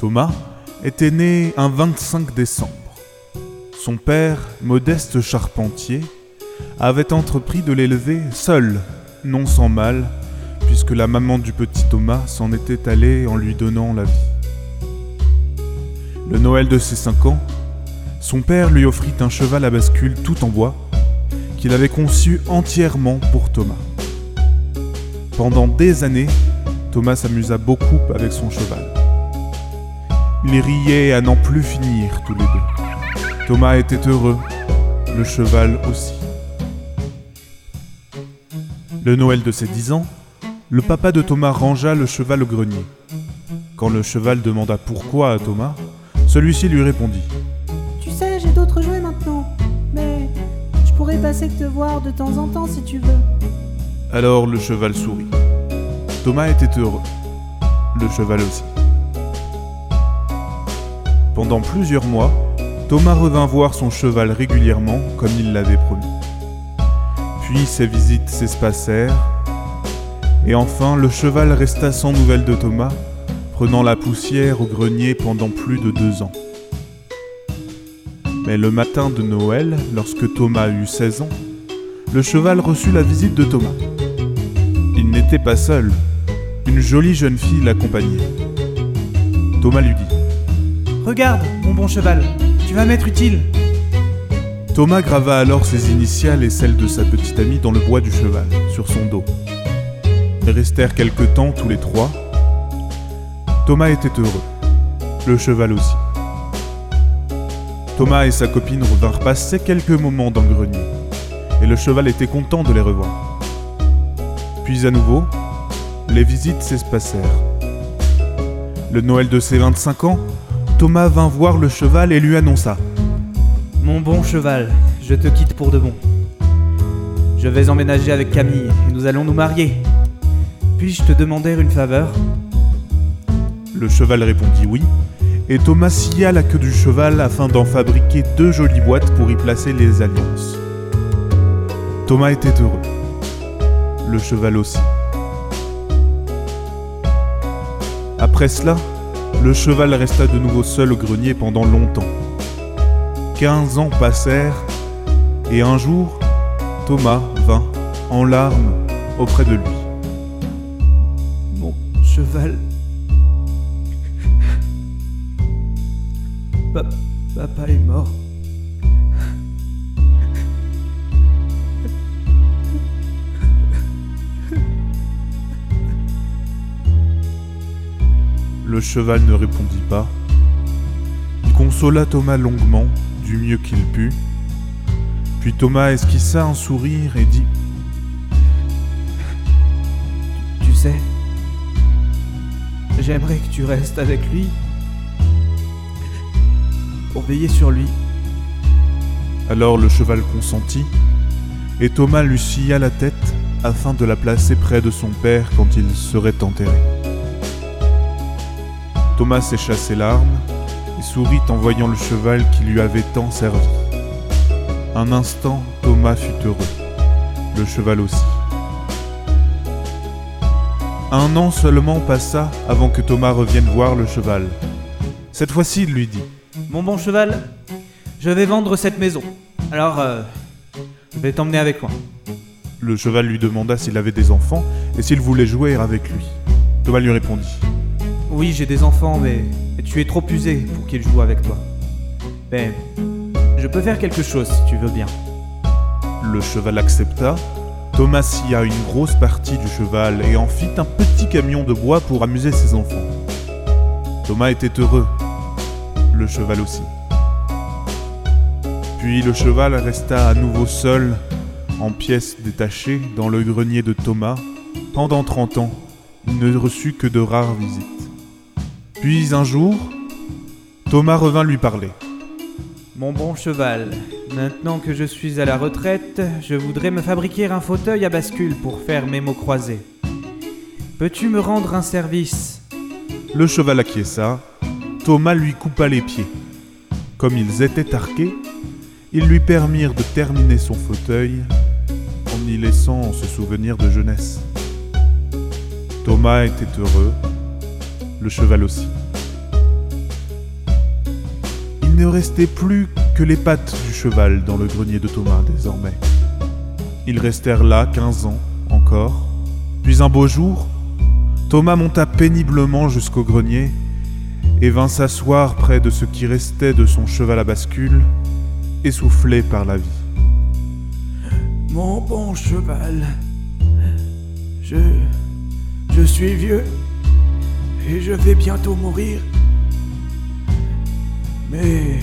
Thomas était né un 25 décembre. Son père, modeste charpentier, avait entrepris de l'élever seul, non sans mal, puisque la maman du petit Thomas s'en était allée en lui donnant la vie. Le Noël de ses 5 ans, son père lui offrit un cheval à bascule tout en bois qu'il avait conçu entièrement pour Thomas. Pendant des années, Thomas s'amusa beaucoup avec son cheval. Ils riaient à n'en plus finir tous les deux. Thomas était heureux, le cheval aussi. Le Noël de ses dix ans, le papa de Thomas rangea le cheval au grenier. Quand le cheval demanda pourquoi à Thomas, celui-ci lui répondit Tu sais, j'ai d'autres jouets maintenant, mais je pourrais passer te voir de temps en temps si tu veux. Alors le cheval sourit. Thomas était heureux, le cheval aussi. Pendant plusieurs mois, Thomas revint voir son cheval régulièrement comme il l'avait promis. Puis ses visites s'espacèrent, et enfin le cheval resta sans nouvelles de Thomas, prenant la poussière au grenier pendant plus de deux ans. Mais le matin de Noël, lorsque Thomas eut 16 ans, le cheval reçut la visite de Thomas. Il n'était pas seul, une jolie jeune fille l'accompagnait. Thomas lui dit Regarde, mon bon cheval, tu vas m'être utile. Thomas grava alors ses initiales et celles de sa petite amie dans le bois du cheval, sur son dos. Ils restèrent quelque temps tous les trois. Thomas était heureux, le cheval aussi. Thomas et sa copine revinrent passer quelques moments dans le grenier, et le cheval était content de les revoir. Puis à nouveau, les visites s'espacèrent. Le Noël de ses 25 ans, Thomas vint voir le cheval et lui annonça Mon bon cheval, je te quitte pour de bon. Je vais emménager avec Camille et nous allons nous marier. Puis-je te demander une faveur? Le cheval répondit oui, et Thomas scia la queue du cheval afin d'en fabriquer deux jolies boîtes pour y placer les alliances. Thomas était heureux. Le cheval aussi. Après cela, le cheval resta de nouveau seul au grenier pendant longtemps. Quinze ans passèrent, et un jour, Thomas vint, en larmes, auprès de lui. Mon cheval. Pa- Papa est mort. Le cheval ne répondit pas. Il consola Thomas longuement, du mieux qu'il put. Puis Thomas esquissa un sourire et dit Tu sais, j'aimerais que tu restes avec lui pour veiller sur lui. Alors le cheval consentit, et Thomas lui scia la tête afin de la placer près de son père quand il serait enterré. Thomas sécha ses larmes et sourit en voyant le cheval qui lui avait tant servi. Un instant, Thomas fut heureux, le cheval aussi. Un an seulement passa avant que Thomas revienne voir le cheval. Cette fois-ci, il lui dit Mon bon cheval, je vais vendre cette maison. Alors, euh, je vais t'emmener avec moi. Le cheval lui demanda s'il avait des enfants et s'il voulait jouer avec lui. Thomas lui répondit Oui, j'ai des enfants, mais tu es trop usé pour qu'ils jouent avec toi. Mais je peux faire quelque chose si tu veux bien. Le cheval accepta. Thomas scia une grosse partie du cheval et en fit un petit camion de bois pour amuser ses enfants. Thomas était heureux, le cheval aussi. Puis le cheval resta à nouveau seul, en pièces détachées, dans le grenier de Thomas. Pendant 30 ans, il ne reçut que de rares visites. Puis un jour, Thomas revint lui parler. Mon bon cheval, maintenant que je suis à la retraite, je voudrais me fabriquer un fauteuil à bascule pour faire mes mots croisés. Peux-tu me rendre un service? Le cheval acquiesça. Thomas lui coupa les pieds. Comme ils étaient arqués, ils lui permirent de terminer son fauteuil en y laissant se souvenir de jeunesse. Thomas était heureux, le cheval aussi. ne restait plus que les pattes du cheval dans le grenier de Thomas désormais. Ils restèrent là quinze ans encore, puis un beau jour, Thomas monta péniblement jusqu'au grenier et vint s'asseoir près de ce qui restait de son cheval à bascule, essoufflé par la vie. Mon bon cheval, je. je suis vieux et je vais bientôt mourir. Mais.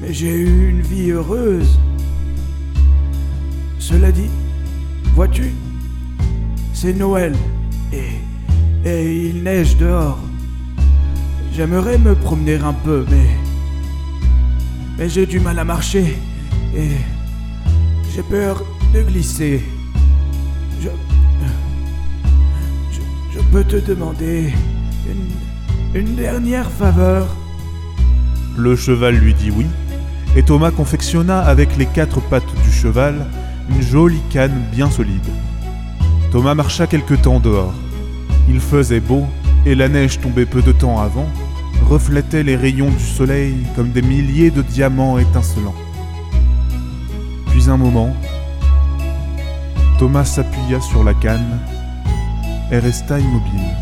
Mais j'ai eu une vie heureuse. Cela dit, vois-tu, c'est Noël et. et il neige dehors. J'aimerais me promener un peu, mais. Mais j'ai du mal à marcher et. j'ai peur de glisser. Peux te demander une, une dernière faveur? Le cheval lui dit oui, et Thomas confectionna avec les quatre pattes du cheval une jolie canne bien solide. Thomas marcha quelque temps dehors. Il faisait beau, et la neige tombée peu de temps avant reflétait les rayons du soleil comme des milliers de diamants étincelants. Puis un moment, Thomas s'appuya sur la canne et resta immobile.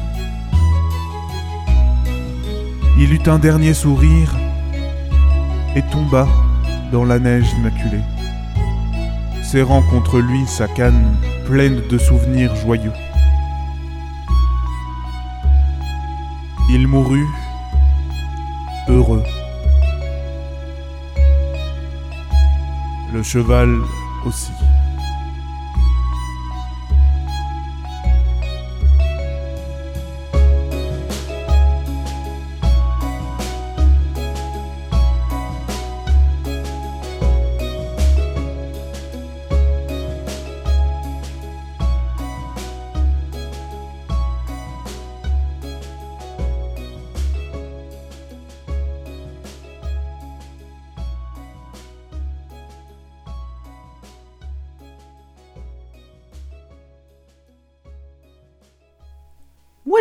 Il eut un dernier sourire et tomba dans la neige immaculée, serrant contre lui sa canne pleine de souvenirs joyeux. Il mourut heureux. Le cheval aussi.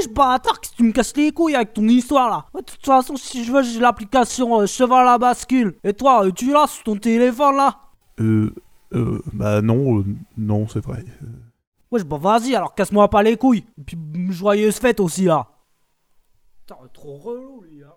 Wesh, bâtard, qu'est-ce que tu me casses les couilles avec ton histoire là? De toute façon, si je veux, j'ai l'application euh, cheval à bascule. Et toi, euh, tu l'as sur ton téléphone là? Euh, euh, bah non, euh, non, c'est vrai. Wesh, bah vas-y, alors casse-moi pas les couilles. Et puis, joyeuse fête aussi là. Putain, trop relou lui, hein.